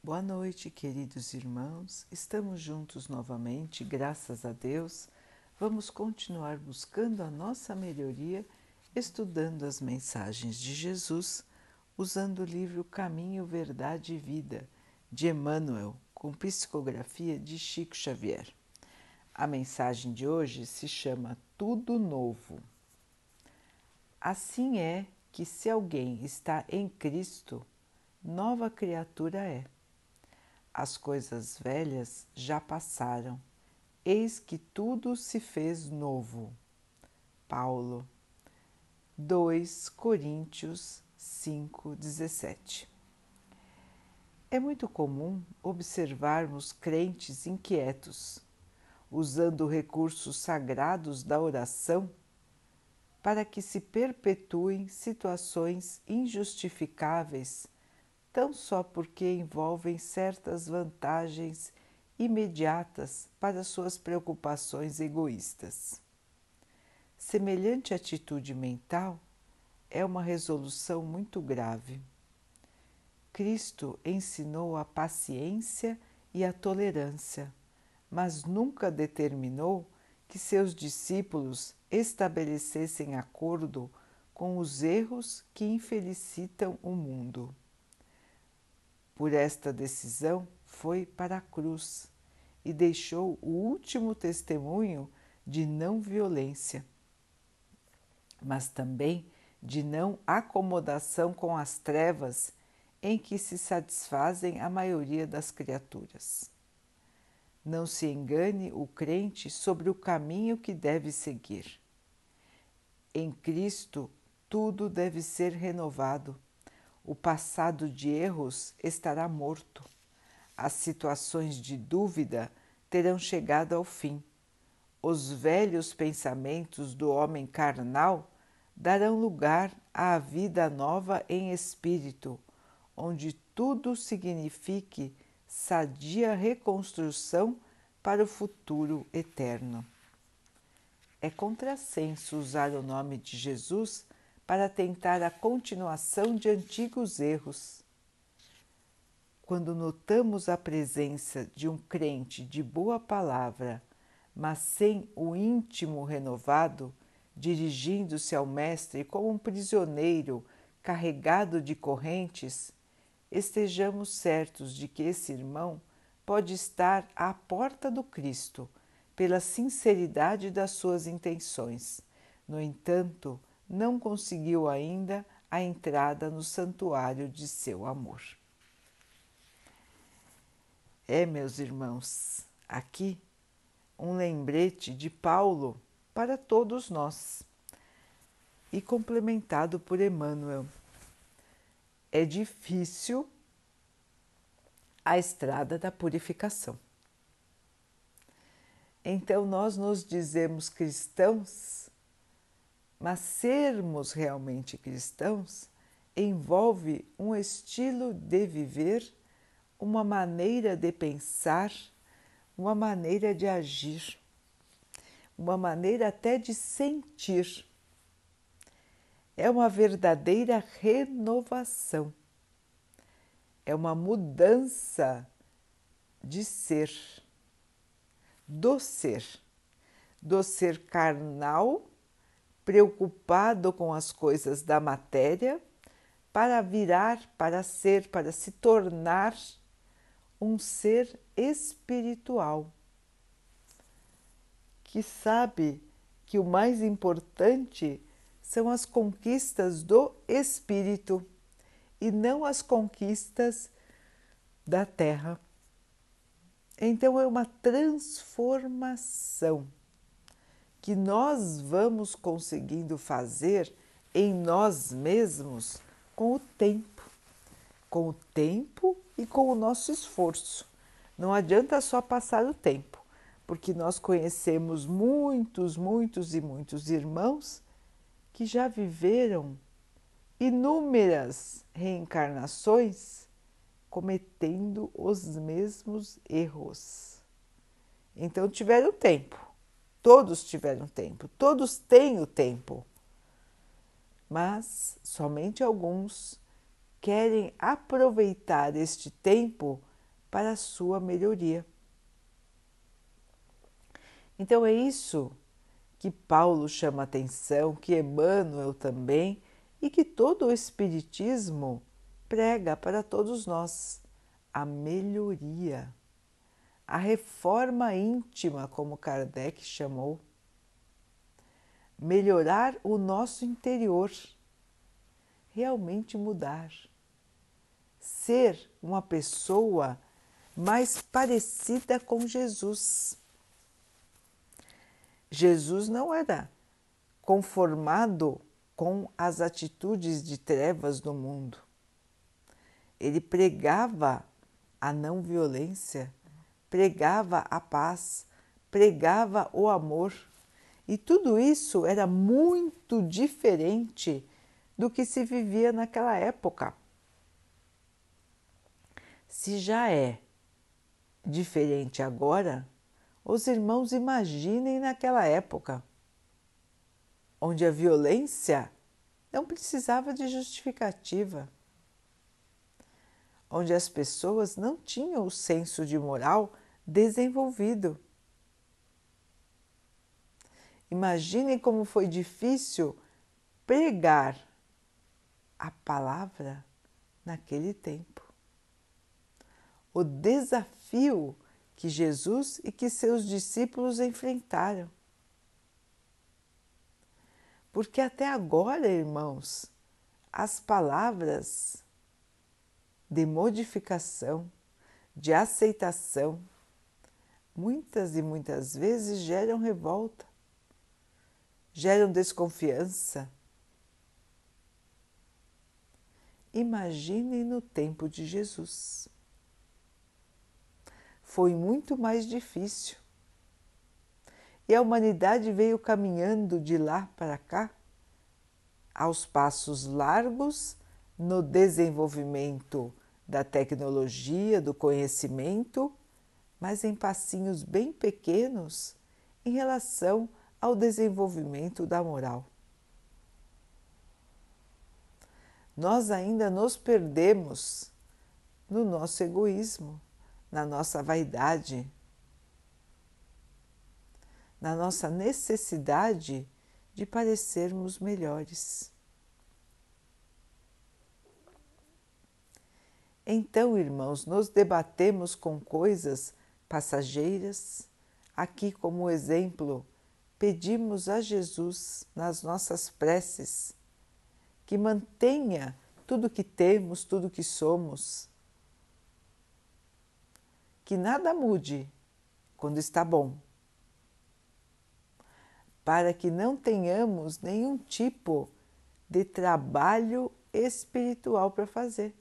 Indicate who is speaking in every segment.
Speaker 1: Boa noite, queridos irmãos. Estamos juntos novamente, graças a Deus. Vamos continuar buscando a nossa melhoria, estudando as mensagens de Jesus, usando o livro Caminho, Verdade e Vida, de Emmanuel, com psicografia de Chico Xavier. A mensagem de hoje se chama Tudo Novo. Assim é que, se alguém está em Cristo, nova criatura é. As coisas velhas já passaram, eis que tudo se fez novo. Paulo, 2 Coríntios 5, 17. É muito comum observarmos crentes inquietos, usando recursos sagrados da oração para que se perpetuem situações injustificáveis tão só porque envolvem certas vantagens imediatas para suas preocupações egoístas. Semelhante atitude mental é uma resolução muito grave. Cristo ensinou a paciência e a tolerância, mas nunca determinou que seus discípulos estabelecessem acordo com os erros que infelicitam o mundo por esta decisão, foi para a cruz e deixou o último testemunho de não violência, mas também de não acomodação com as trevas em que se satisfazem a maioria das criaturas. Não se engane o crente sobre o caminho que deve seguir. Em Cristo, tudo deve ser renovado o passado de erros estará morto. As situações de dúvida terão chegado ao fim. Os velhos pensamentos do homem carnal darão lugar à vida nova em espírito, onde tudo signifique sadia reconstrução para o futuro eterno. É contrassenso usar o nome de Jesus para tentar a continuação de antigos erros. Quando notamos a presença de um crente de boa palavra, mas sem o íntimo renovado, dirigindo-se ao Mestre como um prisioneiro carregado de correntes, estejamos certos de que esse irmão pode estar à porta do Cristo pela sinceridade das suas intenções. No entanto, não conseguiu ainda a entrada no santuário de seu amor. É, meus irmãos, aqui um lembrete de Paulo para todos nós e complementado por Emmanuel. É difícil a estrada da purificação. Então, nós nos dizemos cristãos mas sermos realmente cristãos envolve um estilo de viver, uma maneira de pensar, uma maneira de agir, uma maneira até de sentir. É uma verdadeira renovação, é uma mudança de ser, do ser, do ser carnal preocupado com as coisas da matéria, para virar, para ser, para se tornar um ser espiritual, que sabe que o mais importante são as conquistas do espírito e não as conquistas da terra. Então é uma transformação que nós vamos conseguindo fazer em nós mesmos com o tempo, com o tempo e com o nosso esforço. Não adianta só passar o tempo, porque nós conhecemos muitos, muitos e muitos irmãos que já viveram inúmeras reencarnações cometendo os mesmos erros. Então tiveram tempo Todos tiveram tempo, todos têm o tempo, mas somente alguns querem aproveitar este tempo para a sua melhoria. Então é isso que Paulo chama atenção, que Emmanuel também e que todo o Espiritismo prega para todos nós a melhoria, a reforma íntima, como Kardec chamou, melhorar o nosso interior, realmente mudar, ser uma pessoa mais parecida com Jesus. Jesus não era conformado com as atitudes de trevas do mundo. Ele pregava a não violência, pregava a paz, pregava o amor. E tudo isso era muito diferente do que se vivia naquela época. Se já é diferente agora, os irmãos imaginem naquela época, onde a violência não precisava de justificativa, onde as pessoas não tinham o senso de moral desenvolvido. Imaginem como foi difícil pregar a palavra naquele tempo. O desafio que Jesus e que seus discípulos enfrentaram. Porque até agora, irmãos, as palavras de modificação, de aceitação, muitas e muitas vezes geram revolta, geram desconfiança. Imaginem no tempo de Jesus foi muito mais difícil. E a humanidade veio caminhando de lá para cá, aos passos largos no desenvolvimento da tecnologia, do conhecimento, mas em passinhos bem pequenos em relação ao desenvolvimento da moral. Nós ainda nos perdemos no nosso egoísmo na nossa vaidade, na nossa necessidade de parecermos melhores. Então, irmãos, nos debatemos com coisas passageiras. Aqui, como exemplo, pedimos a Jesus nas nossas preces que mantenha tudo que temos, tudo que somos que nada mude quando está bom, para que não tenhamos nenhum tipo de trabalho espiritual para fazer.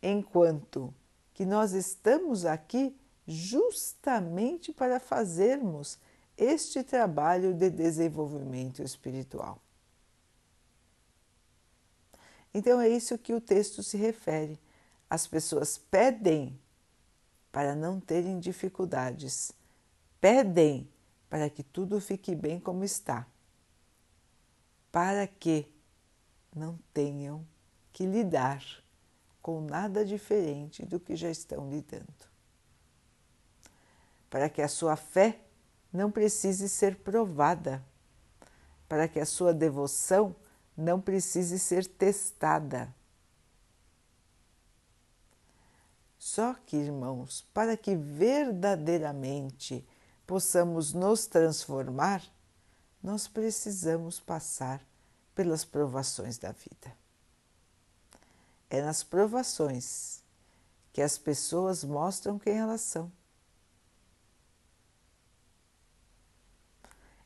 Speaker 1: Enquanto que nós estamos aqui justamente para fazermos este trabalho de desenvolvimento espiritual. Então é isso que o texto se refere. As pessoas pedem para não terem dificuldades, pedem para que tudo fique bem como está, para que não tenham que lidar com nada diferente do que já estão lidando. Para que a sua fé não precise ser provada, para que a sua devoção não precise ser testada Só que, irmãos, para que verdadeiramente possamos nos transformar, nós precisamos passar pelas provações da vida. É nas provações que as pessoas mostram quem elas são.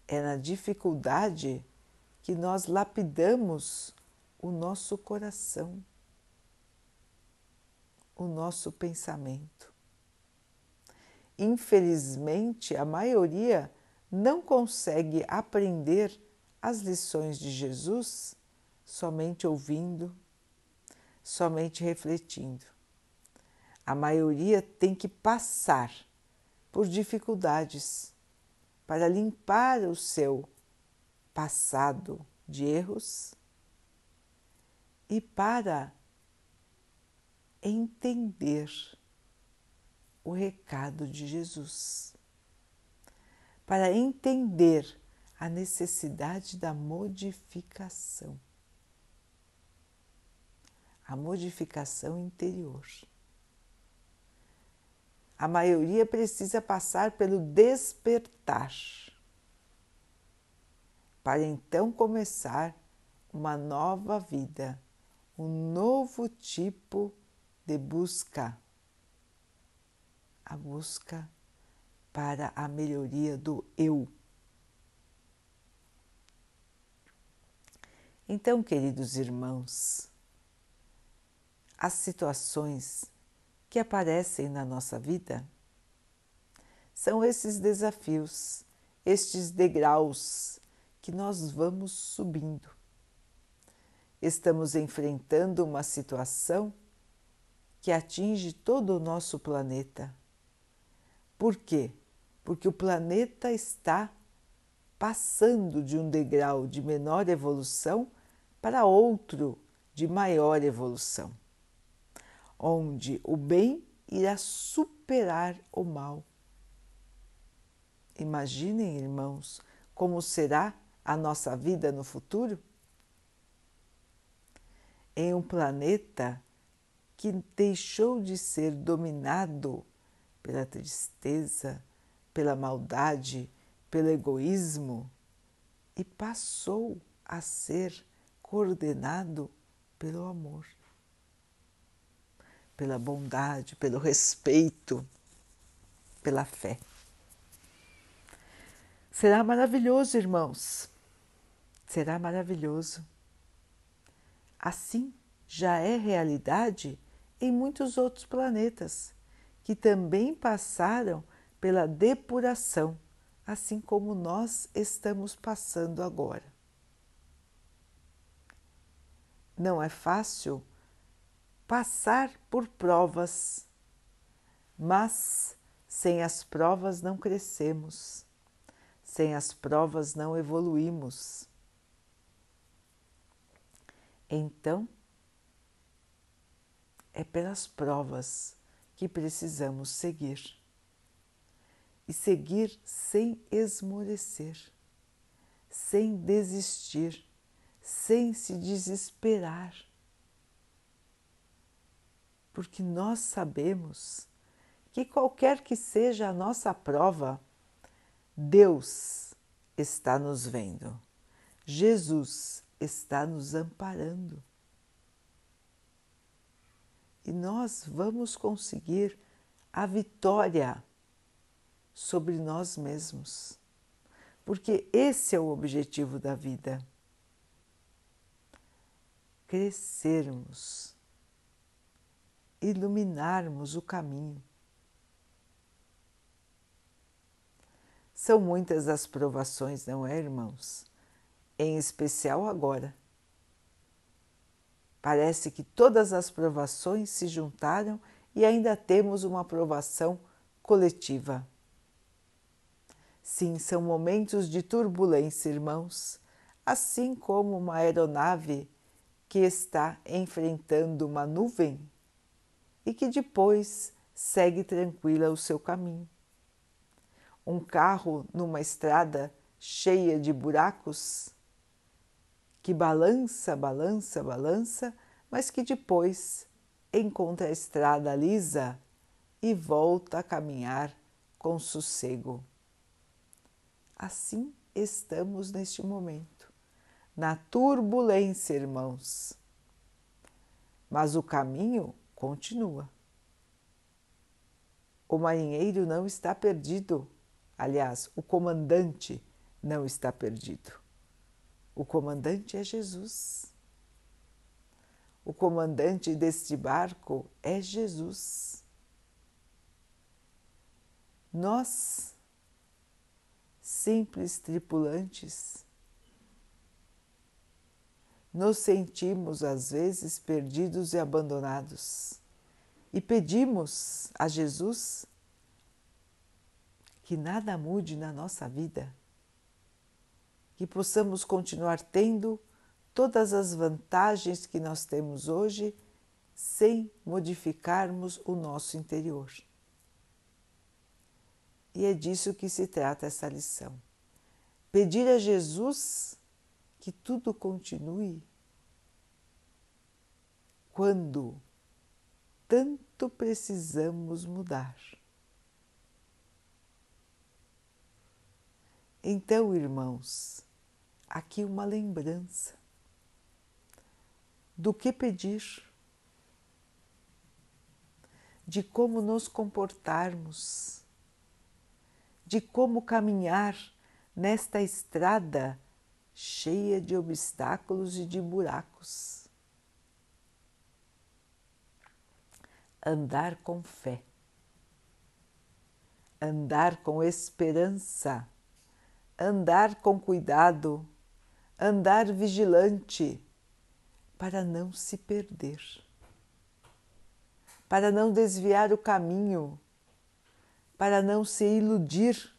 Speaker 1: É na dificuldade que nós lapidamos o nosso coração o nosso pensamento. Infelizmente, a maioria não consegue aprender as lições de Jesus somente ouvindo, somente refletindo. A maioria tem que passar por dificuldades para limpar o seu passado de erros e para entender o recado de Jesus, para entender a necessidade da modificação, a modificação interior. A maioria precisa passar pelo despertar, para então começar uma nova vida, um novo tipo de busca a busca para a melhoria do eu. Então, queridos irmãos, as situações que aparecem na nossa vida são esses desafios, estes degraus que nós vamos subindo. Estamos enfrentando uma situação que atinge todo o nosso planeta por quê? Porque o planeta está passando de um degrau de menor evolução para outro de maior evolução, onde o bem irá superar o mal. Imaginem, irmãos, como será a nossa vida no futuro? Em um planeta que deixou de ser dominado pela tristeza, pela maldade, pelo egoísmo e passou a ser coordenado pelo amor, pela bondade, pelo respeito, pela fé. Será maravilhoso, irmãos. Será maravilhoso. Assim já é realidade em muitos outros planetas que também passaram pela depuração, assim como nós estamos passando agora. Não é fácil passar por provas, mas sem as provas não crescemos, sem as provas não evoluímos. Então, é pelas provas que precisamos seguir. E seguir sem esmorecer, sem desistir, sem se desesperar. Porque nós sabemos que qualquer que seja a nossa prova, Deus está nos vendo, Jesus está nos amparando. E nós vamos conseguir a vitória sobre nós mesmos, porque esse é o objetivo da vida. Crescermos, iluminarmos o caminho. São muitas as provações, não é, irmãos? Em especial agora Parece que todas as provações se juntaram e ainda temos uma provação coletiva. Sim, são momentos de turbulência, irmãos, assim como uma aeronave que está enfrentando uma nuvem e que depois segue tranquila o seu caminho. Um carro numa estrada cheia de buracos que balança, balança, balança, mas que depois encontra a estrada lisa e volta a caminhar com sossego. Assim estamos neste momento, na turbulência, irmãos. Mas o caminho continua. O marinheiro não está perdido. Aliás, o comandante não está perdido. O comandante é Jesus. O comandante deste barco é Jesus. Nós, simples tripulantes, nos sentimos às vezes perdidos e abandonados e pedimos a Jesus que nada mude na nossa vida que possamos continuar tendo todas as vantagens que nós temos hoje, sem modificarmos o nosso interior. E é disso que se trata essa lição. Pedir a Jesus que tudo continue quando tanto precisamos mudar. Então, irmãos, aqui uma lembrança do que pedir, de como nos comportarmos, de como caminhar nesta estrada cheia de obstáculos e de buracos. Andar com fé, andar com esperança. Andar com cuidado, andar vigilante, para não se perder, para não desviar o caminho, para não se iludir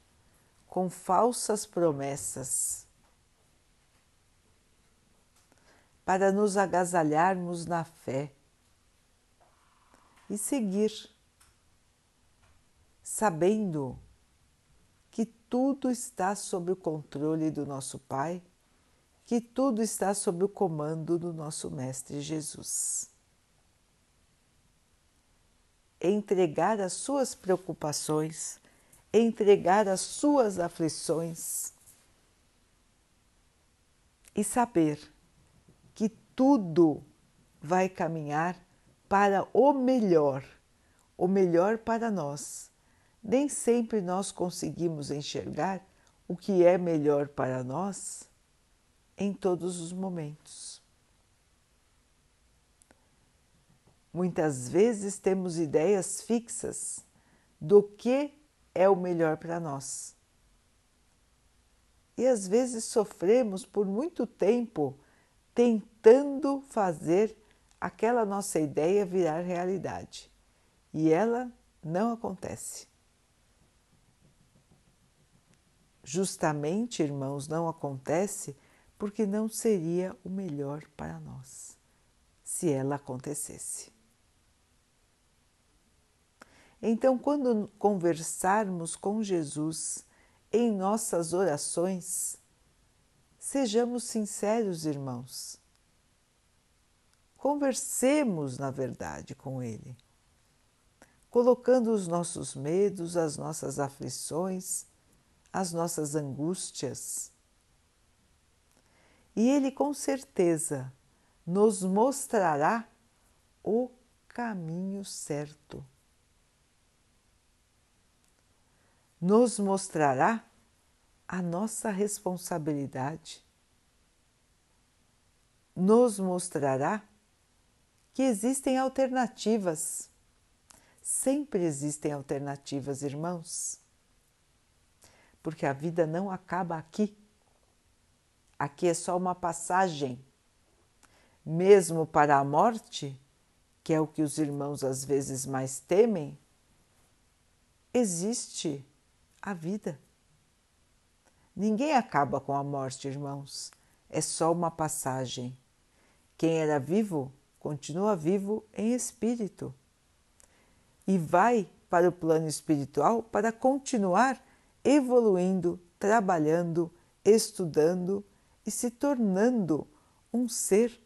Speaker 1: com falsas promessas, para nos agasalharmos na fé e seguir, sabendo tudo está sob o controle do nosso Pai, que tudo está sob o comando do nosso Mestre Jesus. Entregar as suas preocupações, entregar as suas aflições e saber que tudo vai caminhar para o melhor, o melhor para nós nem sempre nós conseguimos enxergar o que é melhor para nós em todos os momentos. Muitas vezes temos ideias fixas do que é o melhor para nós. E às vezes sofremos por muito tempo tentando fazer aquela nossa ideia virar realidade. E ela não acontece. Justamente, irmãos, não acontece porque não seria o melhor para nós se ela acontecesse. Então, quando conversarmos com Jesus em nossas orações, sejamos sinceros, irmãos. Conversemos, na verdade, com Ele, colocando os nossos medos, as nossas aflições as nossas angústias. E Ele com certeza nos mostrará o caminho certo. Nos mostrará a nossa responsabilidade. Nos mostrará que existem alternativas. Sempre existem alternativas, irmãos porque a vida não acaba aqui. Aqui é só uma passagem. Mesmo para a morte, que é o que os irmãos às vezes mais temem, existe a vida. Ninguém acaba com a morte, irmãos. É só uma passagem. Quem era vivo continua vivo em espírito e vai para o plano espiritual para continuar evoluindo, trabalhando, estudando e se tornando um ser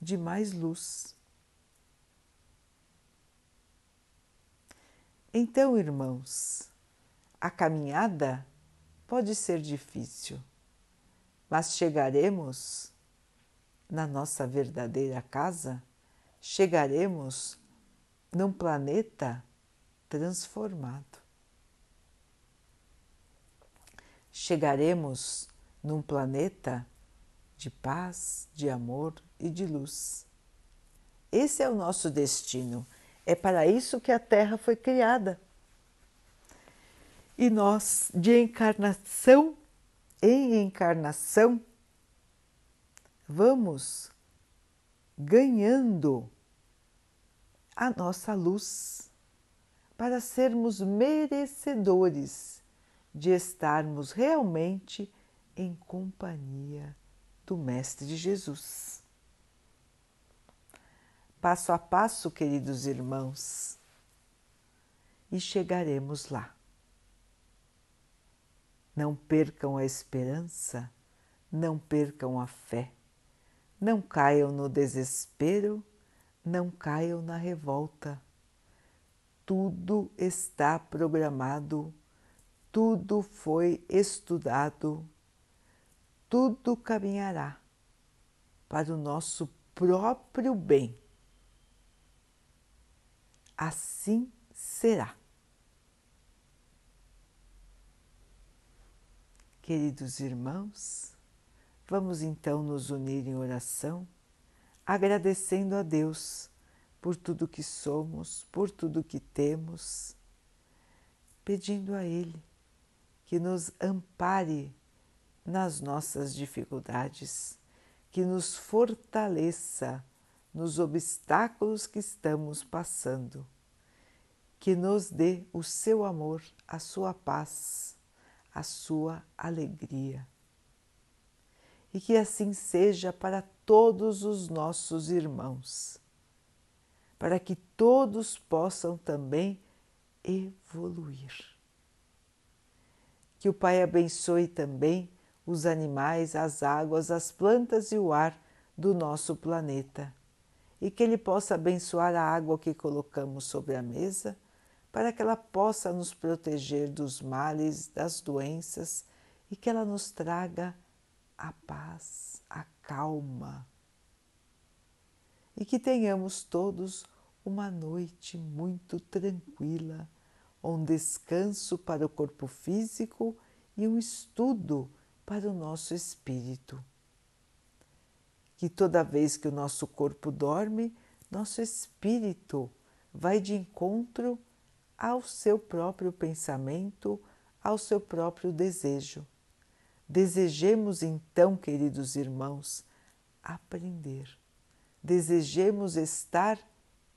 Speaker 1: de mais luz. Então, irmãos, a caminhada pode ser difícil, mas chegaremos na nossa verdadeira casa, chegaremos num planeta transformado. chegaremos num planeta de paz, de amor e de luz. Esse é o nosso destino. É para isso que a Terra foi criada. E nós, de encarnação em encarnação, vamos ganhando a nossa luz para sermos merecedores de estarmos realmente em companhia do Mestre Jesus. passo a passo, queridos irmãos, e chegaremos lá. Não percam a esperança, não percam a fé, não caiam no desespero, não caiam na revolta. Tudo está programado, tudo foi estudado, tudo caminhará para o nosso próprio bem. Assim será. Queridos irmãos, vamos então nos unir em oração, agradecendo a Deus por tudo que somos, por tudo que temos, pedindo a Ele que nos ampare nas nossas dificuldades, que nos fortaleça nos obstáculos que estamos passando, que nos dê o seu amor, a sua paz a sua alegria. E que assim seja para todos os nossos irmãos, para que todos possam também evoluir. Que o Pai abençoe também os animais, as águas, as plantas e o ar do nosso planeta, e que Ele possa abençoar a água que colocamos sobre a mesa para que ela possa nos proteger dos males, das doenças e que ela nos traga a paz, a calma. E que tenhamos todos uma noite muito tranquila, um descanso para o corpo físico e um estudo para o nosso espírito. Que toda vez que o nosso corpo dorme, nosso espírito vai de encontro ao seu próprio pensamento, ao seu próprio desejo. Desejemos então, queridos irmãos, aprender. Desejemos estar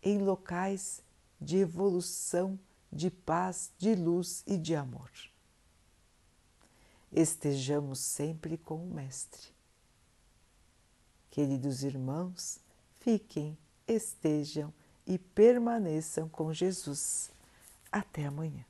Speaker 1: em locais de evolução, de paz, de luz e de amor. Estejamos sempre com o Mestre. Queridos irmãos, fiquem, estejam e permaneçam com Jesus. Até amanhã.